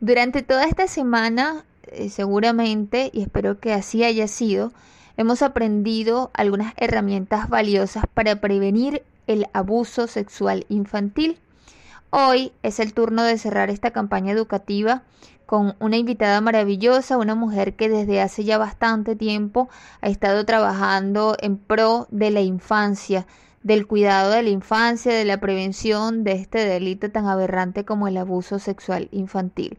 Durante toda esta semana, eh, seguramente, y espero que así haya sido, hemos aprendido algunas herramientas valiosas para prevenir el abuso sexual infantil. Hoy es el turno de cerrar esta campaña educativa con una invitada maravillosa, una mujer que desde hace ya bastante tiempo ha estado trabajando en pro de la infancia, del cuidado de la infancia, de la prevención de este delito tan aberrante como el abuso sexual infantil.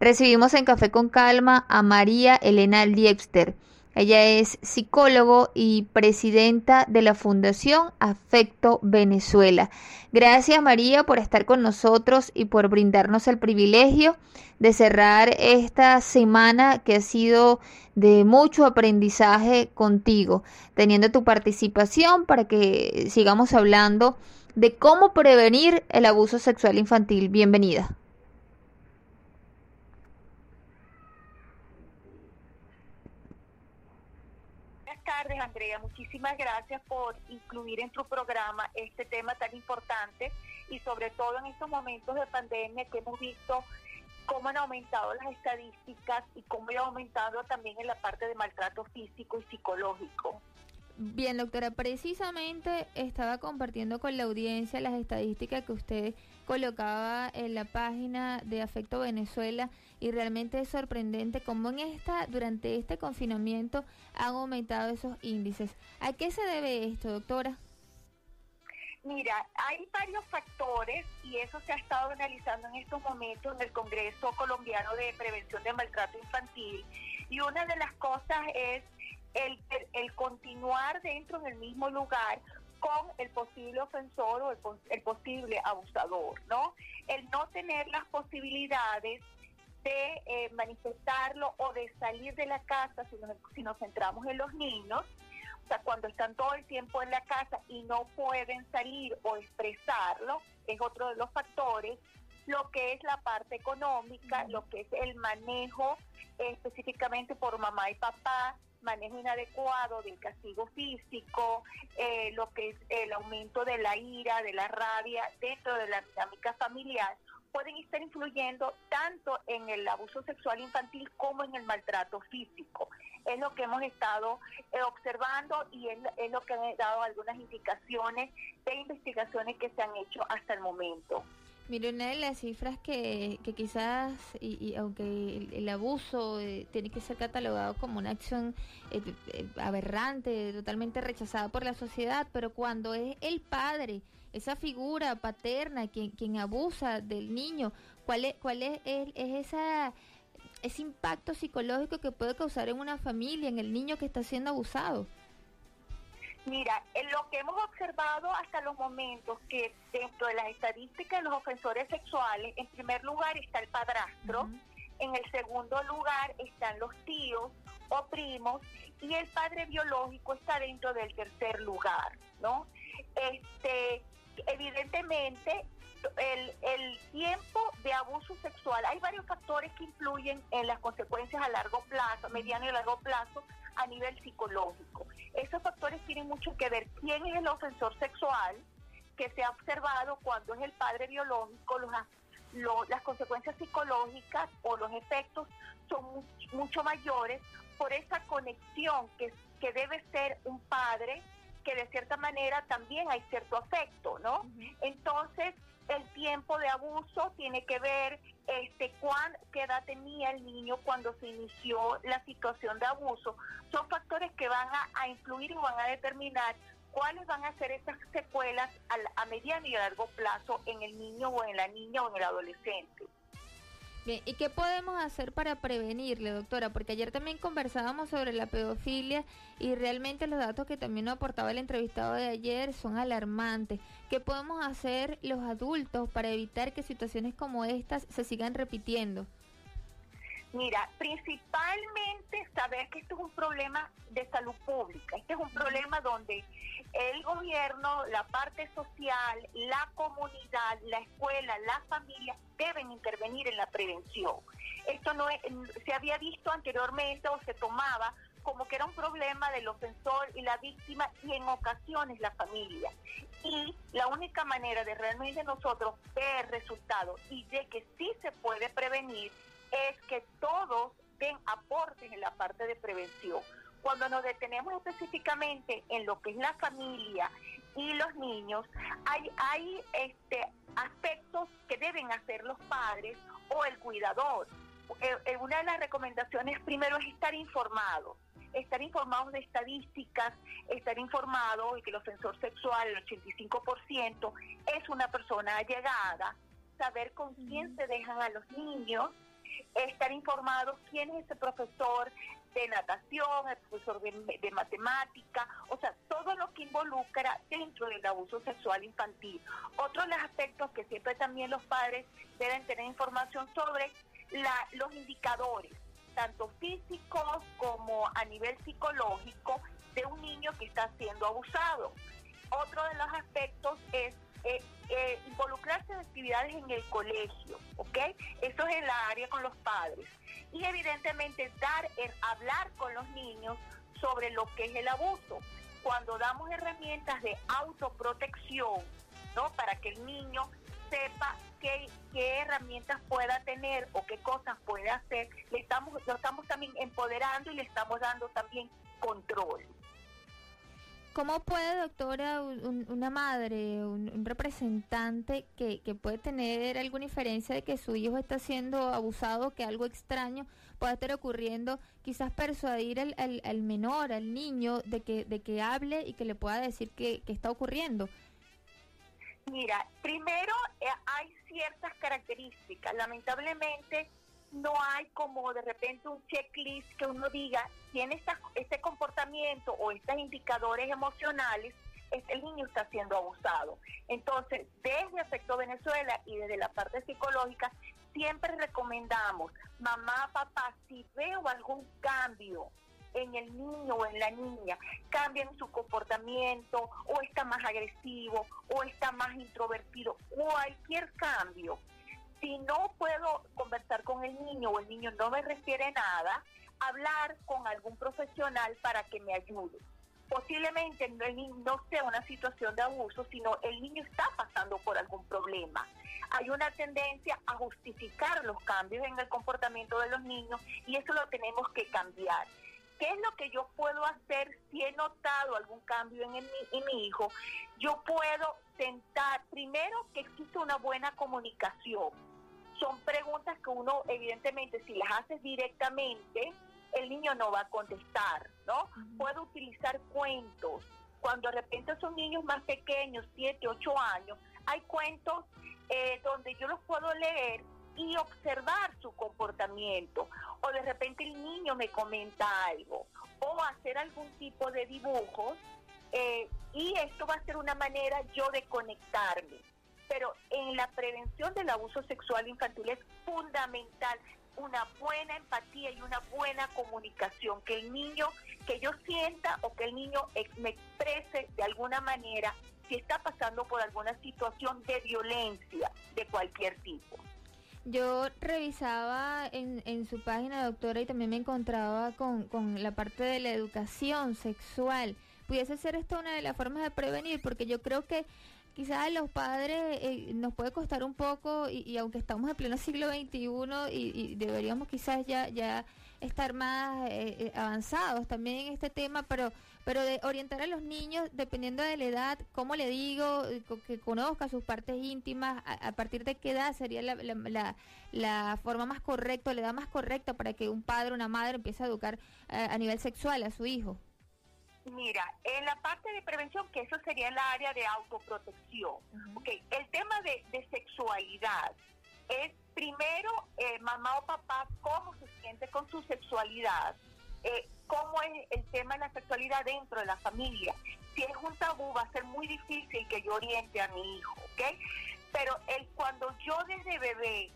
Recibimos en Café con Calma a María Elena Liebster. Ella es psicólogo y presidenta de la Fundación Afecto Venezuela. Gracias María por estar con nosotros y por brindarnos el privilegio de cerrar esta semana que ha sido de mucho aprendizaje contigo, teniendo tu participación para que sigamos hablando de cómo prevenir el abuso sexual infantil. Bienvenida. Tardes, Andrea. Muchísimas gracias por incluir en tu programa este tema tan importante y sobre todo en estos momentos de pandemia que hemos visto cómo han aumentado las estadísticas y cómo ha aumentado también en la parte de maltrato físico y psicológico. Bien, doctora, precisamente estaba compartiendo con la audiencia las estadísticas que usted colocaba en la página de Afecto Venezuela y realmente es sorprendente cómo en esta, durante este confinamiento han aumentado esos índices. ¿A qué se debe esto, doctora? Mira, hay varios factores y eso se ha estado analizando en estos momentos en el Congreso Colombiano de Prevención de Maltrato Infantil y una de las cosas es el, el continuar dentro del mismo lugar con el posible ofensor o el, el, posible abusador, ¿no? El no tener las posibilidades de eh, manifestarlo o de salir de la casa si nos, si nos centramos en los niños, o sea, cuando están todo el tiempo en la casa y no pueden salir o expresarlo, es otro de los factores, lo que es la parte económica, lo que es el manejo específicamente por mamá y papá, manejo inadecuado del castigo físico, eh, lo que es el aumento de la ira, de la rabia dentro de la dinámica familiar, pueden estar influyendo tanto en el abuso sexual infantil como en el maltrato físico. Es lo que hemos estado eh, observando y es, es, lo que han dado algunas indicaciones de investigaciones que se han hecho hasta el momento. Mire, una de las cifras que, que quizás, y, aunque el, abuso eh, tiene que ser catalogado como una acción eh, eh, aberrante, totalmente rechazada por la sociedad, pero cuando es el padre, esa figura paterna quien, quien abusa del niño, ¿cuál es, cuál es, es, es esa, ese impacto psicológico que puede causar en una familia, en el niño que está siendo abusado? Mira, en lo que hemos observado hasta los momentos que dentro de las estadísticas de los ofensores sexuales, en primer lugar está el padrastro, en el segundo lugar están los tíos o primos y el padre biológico está dentro del tercer lugar, ¿no? Este, evidentemente el, el, tiempo de abuso sexual, hay varios factores que influyen en las consecuencias a largo plazo, mediano y largo plazo, a nivel psicológico. Esos factores tienen mucho que ver quién es el ofensor sexual, que se ha observado cuando es el padre biológico, los, las consecuencias psicológicas o los efectos son mucho mayores por esa conexión que, que debe ser un padre que de cierta manera también hay cierto afecto, ¿no? Entonces, el tiempo de abuso tiene que ver este cuán, qué edad tenía el niño cuando se inició la situación de abuso. Son factores que van a, influir y van a determinar cuáles van a ser esas secuelas a, a mediano y a largo plazo en el niño o en la niña o en el adolescente. ¿Y qué podemos hacer para prevenirle, doctora? Porque ayer también conversábamos sobre la pedofilia y realmente los datos que también nos aportaba el entrevistado de ayer son alarmantes. ¿Qué podemos hacer los adultos para evitar que situaciones como estas se sigan repitiendo? Mira, principalmente saber que esto es un problema de salud pública. Este es un problema donde el gobierno, la parte social, la comunidad, la escuela, la familia deben intervenir en la prevención. Esto no se había visto anteriormente o se tomaba como que era un problema del ofensor y la víctima y en ocasiones la familia. Y la única manera de realmente nosotros ver resultados y de que sí se puede prevenir es que todos den aportes en la parte de prevención. Cuando nos detenemos específicamente en lo que es la familia y los niños, hay, hay este, aspectos que deben hacer los padres o el cuidador. Eh, eh, una de las recomendaciones primero es estar informados estar informados de estadísticas, estar informados de que el ofensor sexual, el 85%, es una persona allegada, saber con quién se dejan a los niños, estar informados quién es ese profesor de natación, el profesor de, matemática, o sea, todo lo que involucra dentro del abuso sexual infantil. Otro de los aspectos que siempre también los padres deben tener información sobre los indicadores, tanto físicos como a nivel psicológico, de un niño que está siendo abusado. Otro de los aspectos es eh, eh, involucrarse en actividades en el colegio, ¿ok? Eso es en la área con los padres. Y evidentemente dar, el, hablar con los niños sobre lo que es el abuso. Cuando damos herramientas de autoprotección, ¿no? Para que el niño sepa qué, qué herramientas pueda tener o qué cosas puede hacer, le estamos, lo estamos también empoderando y le estamos dando también control. ¿Cómo puede, doctora, una madre, un, representante que, que, puede tener alguna diferencia de que su hijo está siendo abusado, que algo extraño pueda estar ocurriendo, quizás persuadir al, al, menor, al niño, de que, de que hable y que le pueda decir que, que está ocurriendo? Mira, primero eh, hay ciertas características. Lamentablemente no hay como de repente un checklist que uno diga, tiene este comportamiento o estos indicadores emocionales, el niño está siendo abusado. Entonces, desde Afecto Venezuela y desde la parte psicológica, siempre recomendamos, mamá, papá, si veo algún cambio en el niño o en la niña, cambian su comportamiento o está más agresivo o está más introvertido, cualquier cambio si no puedo conversar con el niño o el niño no me refiere nada, hablar con algún profesional para que me ayude. Posiblemente no, sea una situación de abuso, sino el niño está pasando por algún problema. Hay una tendencia a justificar los cambios en el comportamiento de los niños y eso lo tenemos que cambiar. ¿Qué es lo que yo puedo hacer si he notado algún cambio en, en mi hijo? Yo puedo sentar, primero que existe una buena comunicación son preguntas que uno, evidentemente, si las haces directamente, el niño no va a contestar, ¿no? Puedo utilizar cuentos. Cuando de repente son niños más pequeños, 7, 8 años, hay cuentos eh, donde yo los puedo leer y observar su comportamiento. O de repente el niño me comenta algo. O hacer algún tipo de dibujos. Eh, y esto va a ser una manera yo de conectarme pero en la prevención del abuso sexual infantil es fundamental una buena empatía y una buena comunicación, que el niño, que yo sienta o que el niño me exprese de alguna manera si está pasando por alguna situación de violencia de cualquier tipo. Yo revisaba en, en su página, doctora, y también me encontraba con, con la parte de la educación sexual. ¿Pudiese ser esto una de las formas de prevenir? Porque yo creo que quizás a los padres eh, nos puede costar un poco y, aunque estamos en pleno siglo XXI y, deberíamos quizás ya ya estar más eh, eh, avanzados también en este tema, pero pero de orientar a los niños dependiendo de la edad, cómo le digo, que conozca sus partes íntimas, a, partir de qué edad sería la, la, forma más correcta, la edad más correcta para que un padre una madre empiece a educar a nivel sexual a su hijo. Mira, en la parte de prevención, que eso sería el área de autoprotección, el tema de, sexualidad es primero eh, mamá o papá cómo se siente con su sexualidad, eh, cómo es el tema de la sexualidad dentro de la familia. Si es un tabú va a ser muy difícil que yo oriente a mi hijo, ¿ok? Pero el, cuando yo desde bebé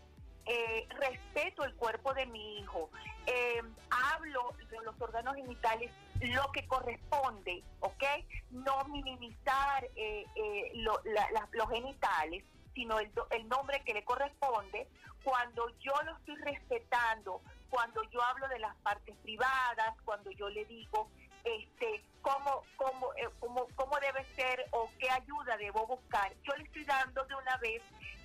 eh, respeto el cuerpo de mi hijo, eh, hablo de los órganos genitales lo que corresponde, ¿ok? No minimizar eh, los genitales, sino el, el nombre que le corresponde, cuando yo lo estoy respetando, cuando yo hablo de las partes privadas, cuando yo le digo este cómo, cómo, cómo, cómo debe ser o qué ayuda debo buscar, yo le estoy dando de una vez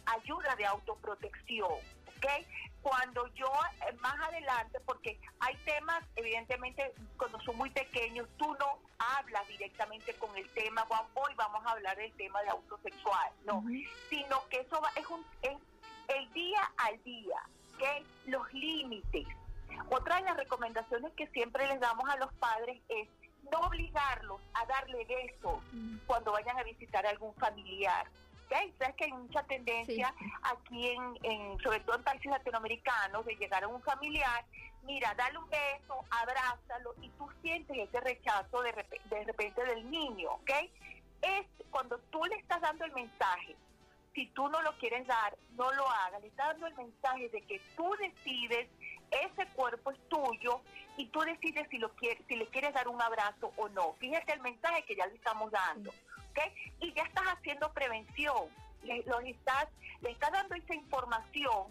ayuda de autoprotección, ¿ok? Cuando yo eh, adelante, porque hay temas, evidentemente, cuando son muy pequeños, tú no hablas directamente con el tema, hoy vamos a hablar del tema de abuso sexual, no, sino que eso es, un, es el día al día, que los límites. Otra de las recomendaciones que siempre les damos a los padres es no obligarlos a darle besos cuando vayan a visitar a algún familiar. Sabes que hay mucha tendencia aquí, en, sobre todo en países latinoamericanos, de llegar a un familiar, mira, dale un beso, abrázalo y tú sientes ese rechazo de, de repente del niño, ¿ok? Es cuando tú le estás dando el mensaje, si tú no lo quieres dar, no lo hagas, le estás dando el mensaje de que tú decides ese cuerpo es tuyo y tú decides si lo quieres, si le quieres dar un abrazo o no. Fíjate el mensaje que ya le estamos dando, ¿ok? Y ya prevención, le, estás, le estás dando esa información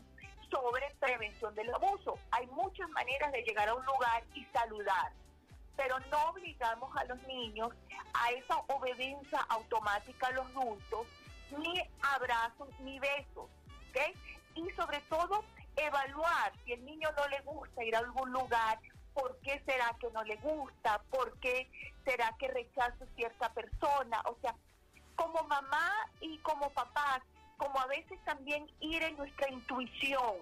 sobre prevención del abuso. Hay muchas maneras de llegar a un lugar y saludar, pero no obligamos a los niños a esa obediencia automática a los adultos, ni abrazos ni besos, ¿ok? Y sobre todo evaluar si el niño no le gusta ir a algún lugar, por qué será que no le gusta, por qué será que rechaza cierta persona. O sea, como mamá y como papá, como a veces también ir en nuestra intuición,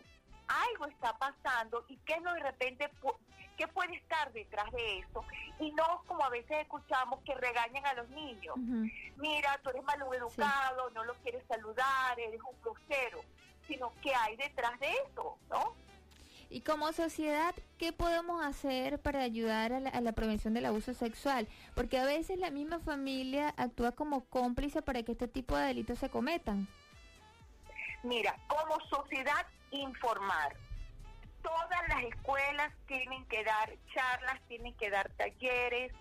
algo está pasando y qué no de repente, qué puede estar detrás de eso. Y no como a veces escuchamos que regañan a los niños. Mira, tú eres educado, no lo quieres saludar, eres un grosero sino qué hay detrás de eso, ¿no? Y como sociedad, ¿qué podemos hacer para ayudar a la, prevención del abuso sexual? Porque a veces la misma familia actúa como cómplice para que este tipo de delitos se cometan. Mira, como sociedad, informar. Todas las escuelas tienen que dar charlas, tienen que dar talleres,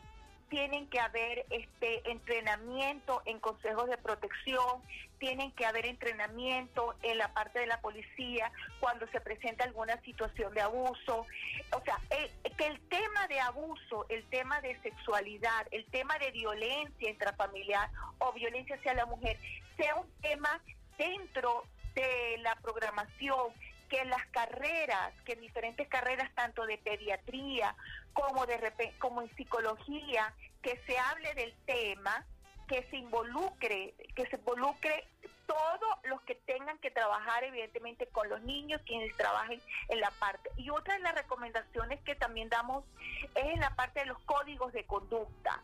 tienen que haber este entrenamiento en consejos de protección, tienen que haber entrenamiento en la parte de la policía cuando se presenta alguna situación de abuso. O sea, eh, que el tema de abuso, el tema de sexualidad, el tema de violencia intrafamiliar o violencia hacia la mujer sea un tema dentro de la programación que las carreras, que en diferentes carreras, tanto de pediatría como, de, como en psicología, que se hable del tema, que se involucre, que se involucre todos los que tengan que trabajar evidentemente con los niños, quienes trabajen en la parte. Y otra de las recomendaciones que también damos es en la parte de los códigos de conducta.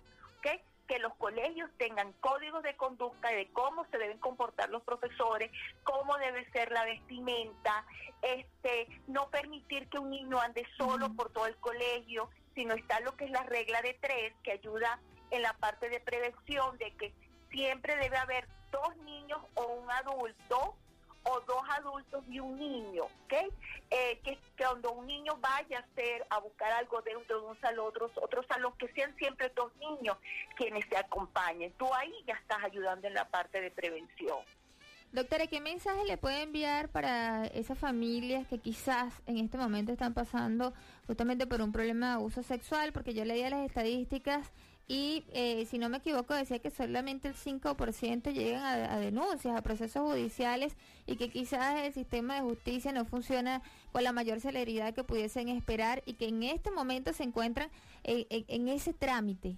Que los colegios tengan códigos de conducta de cómo se deben comportar los profesores, cómo debe ser la vestimenta, este, no permitir que un niño ande solo por todo el colegio, sino está lo que es la regla de tres, que ayuda en la parte de prevención de que siempre debe haber dos niños o un adulto o dos adultos y un niño, ¿ok? Eh, que, cuando un niño vaya a hacer, a buscar algo dentro de un salón, otros, otros salón, que sean siempre dos niños quienes te acompañen. Tú ahí ya estás ayudando en la parte de prevención. Doctora, ¿qué mensaje le puede enviar para esas familias que quizás en este momento están pasando justamente por un problema de abuso sexual? Porque yo leía las estadísticas y eh, si no me equivoco decía que solamente el 5% llegan a, denuncias, a procesos judiciales y que quizás el sistema de justicia no funciona con la mayor celeridad que pudiesen esperar y que en este momento se encuentran en, ese trámite.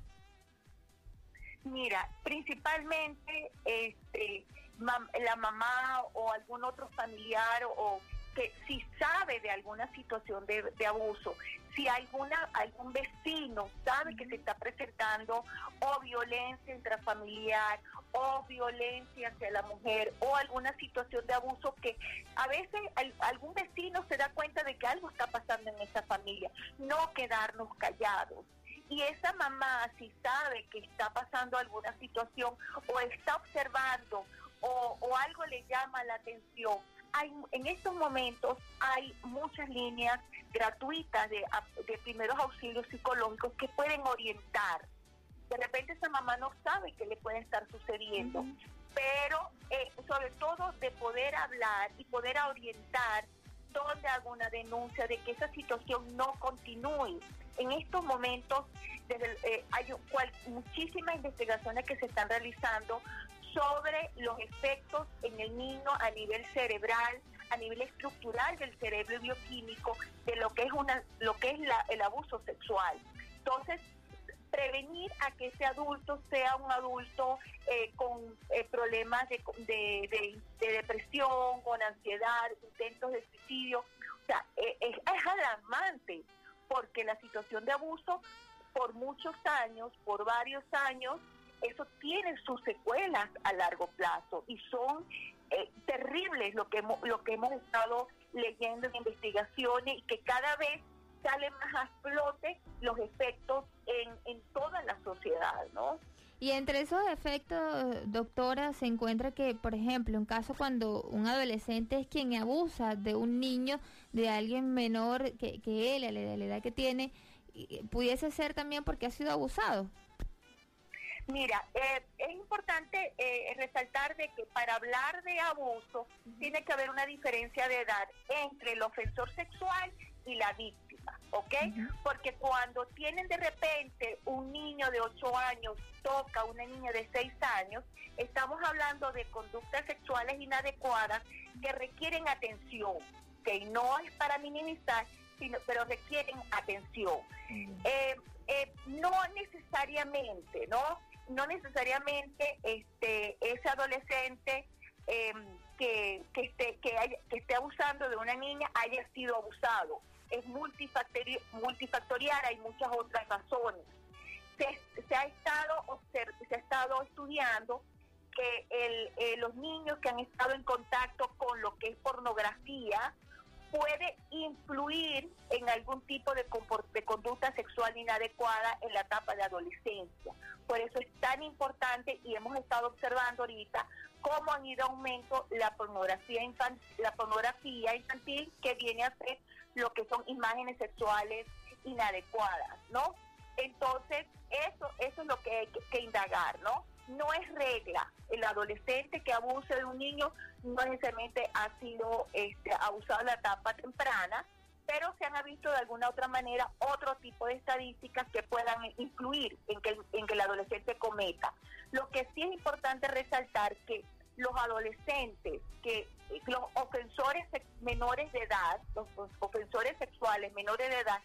Mira, principalmente este, la mamá o algún otro familiar o que si sabe de alguna situación de abuso, si alguna, algún vecino sabe que se está presentando o violencia intrafamiliar o violencia hacia la mujer o alguna situación de abuso que a veces algún vecino se da cuenta de que algo está pasando en esa familia, no quedarnos callados. Y esa mamá, si sabe que está pasando alguna situación o está observando o, o algo le llama la atención, en estos momentos hay muchas líneas gratuitas de, primeros auxilios psicológicos que pueden orientar. De repente esa mamá no sabe qué le puede estar sucediendo, pero eh, sobre todo de poder hablar y poder orientar dónde hago una denuncia de que esa situación no continúe. En estos momentos eh, hay muchísimas investigaciones que se están realizando sobre los efectos en el niño a nivel cerebral, a nivel estructural del cerebro bioquímico de de lo que es una lo que es el abuso sexual. Entonces, prevenir a que ese adulto sea un adulto eh, con eh, problemas de, de, depresión, con ansiedad, intentos de suicidio. O sea, es, es alarmante porque la situación de abuso por muchos años, por varios años, eso tiene sus secuelas a largo plazo y son eh, terribles lo que hemos, lo que hemos estado leyendo en investigaciones y que cada vez salen más a flote los efectos en, toda la sociedad, ¿no? Y entre esos efectos, doctora, se encuentra que, por ejemplo, un caso cuando un adolescente es quien abusa de un niño, de alguien menor que, que él, a la edad que tiene, pudiese ser también porque ha sido abusado. Mira, eh, es importante eh, resaltar de que para hablar de abuso tiene que haber una diferencia de edad entre el ofensor sexual y la víctima, ¿ok? Porque cuando tienen de repente un niño de 8 años toca a una niña de 6 años, estamos hablando de conductas sexuales inadecuadas que requieren atención, que no es para minimizar, sino, pero requieren atención. Eh, no necesariamente, ¿no? No necesariamente este ese adolescente em, que, que, esté, que, haya, que esté abusando de una niña haya sido abusado. Es multifactorial, multifactorial hay muchas otras razones. Se, se, ha estado se ha estado estudiando que el, eh, los niños que han estado en contacto con lo que es pornografía puede influir en algún tipo de, de conducta sexual inadecuada en la etapa de adolescencia. Por eso es tan importante y hemos estado observando ahorita cómo han ido aumento la pornografía infantil, la pornografía infantil que viene a ser lo que son imágenes sexuales inadecuadas, ¿no? Entonces, eso, eso es lo que hay que indagar, ¿no? No es regla. El adolescente que abuse de un niño no necesariamente ha sido este, abusado en la etapa temprana, pero se han visto de alguna otra manera otro tipo de estadísticas que puedan influir en que, en que el adolescente cometa. Lo que sí es importante resaltar que los adolescentes, que los ofensores menores de edad, los, ofensores sexuales menores de edad,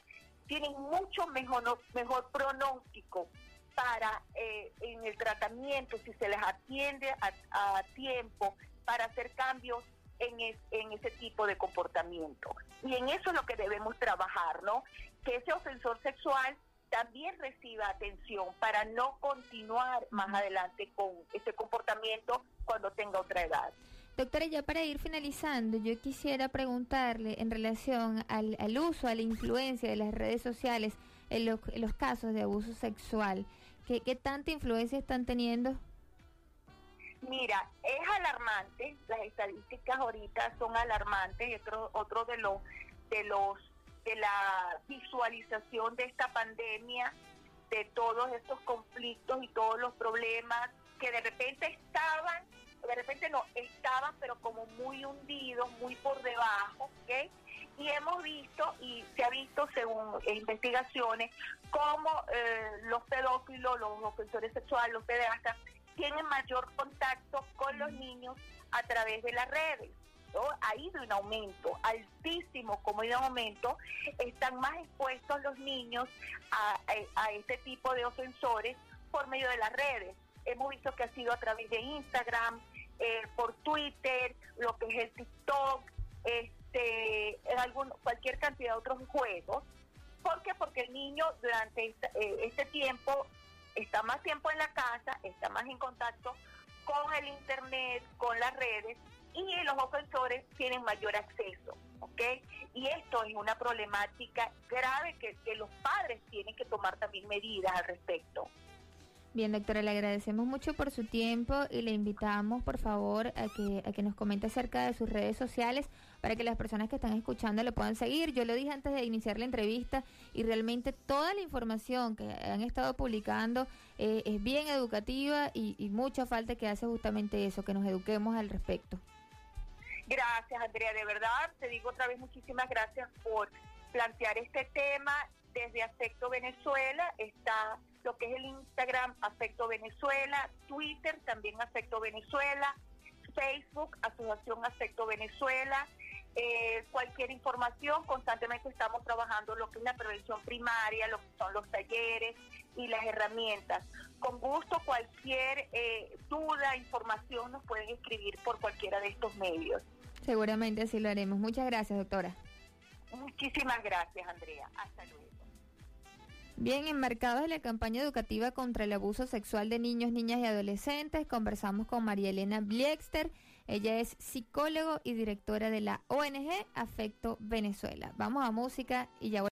tienen mucho mejor, mejor pronóstico para eh, en el tratamiento, si se les atiende a, tiempo, para hacer cambios en, en ese tipo de comportamiento. Y en eso es lo que debemos trabajar, ¿no? Que ese ofensor sexual también reciba atención para no continuar más adelante con ese comportamiento cuando tenga otra edad. Doctora, ya para ir finalizando, yo quisiera preguntarle en relación al, al uso, a la influencia de las redes sociales en los, en los casos de abuso sexual. ¿Qué, ¿Qué tanta influencia están teniendo? Mira, es alarmante, las estadísticas ahorita son alarmantes y otro, otro de los de los de la visualización de esta pandemia, de todos estos conflictos y todos los problemas que de repente estaban, de repente no, estaban pero como muy hundidos, muy por debajo, ¿ok? Y hemos visto, y se ha visto según investigaciones, cómo eh, los pedófilos, los ofensores sexuales, los pederastas, tienen mayor contacto con los niños a través de las redes. ¿no? Ha ido un aumento altísimo, como ha ido un aumento, están más expuestos los niños a, este tipo de ofensores por medio de las redes. Hemos visto que ha sido a través de Instagram, eh, por Twitter, lo que es el TikTok, este, en algún, cualquier cantidad de otros juegos. ¿Por qué? Porque el niño durante eh, este tiempo está más tiempo en la casa, está más en contacto con el Internet, con las redes y los ofensores tienen mayor acceso. ¿ok? Y esto es una problemática grave que, que los padres tienen que tomar también medidas al respecto. Bien, doctora, le agradecemos mucho por su tiempo y le invitamos, por favor, a que, a que nos comente acerca de sus redes sociales para que las personas que están escuchando le puedan seguir. Yo lo dije antes de iniciar la entrevista y realmente toda la información que han estado publicando eh, es bien educativa y, y mucha falta que hace justamente eso, que nos eduquemos al respecto. Gracias, Andrea, de verdad, te digo otra vez muchísimas gracias por plantear este tema. Desde Aspecto Venezuela está lo que es el Instagram Afecto Venezuela, Twitter también Afecto Venezuela, Facebook Asociación Afecto Venezuela eh, cualquier información, constantemente estamos trabajando lo que es la prevención primaria, lo que son los talleres y las herramientas. Con gusto, cualquier eh, duda, información nos pueden escribir por cualquiera de estos medios. Seguramente así lo haremos. Muchas gracias, doctora. Muchísimas gracias, Andrea. Hasta luego. Bien, enmarcados en la campaña educativa contra el abuso sexual de niños, niñas y adolescentes, conversamos con María Elena Bliexter. Ella es psicólogo y directora de la ONG Afecto Venezuela. Vamos a música y ya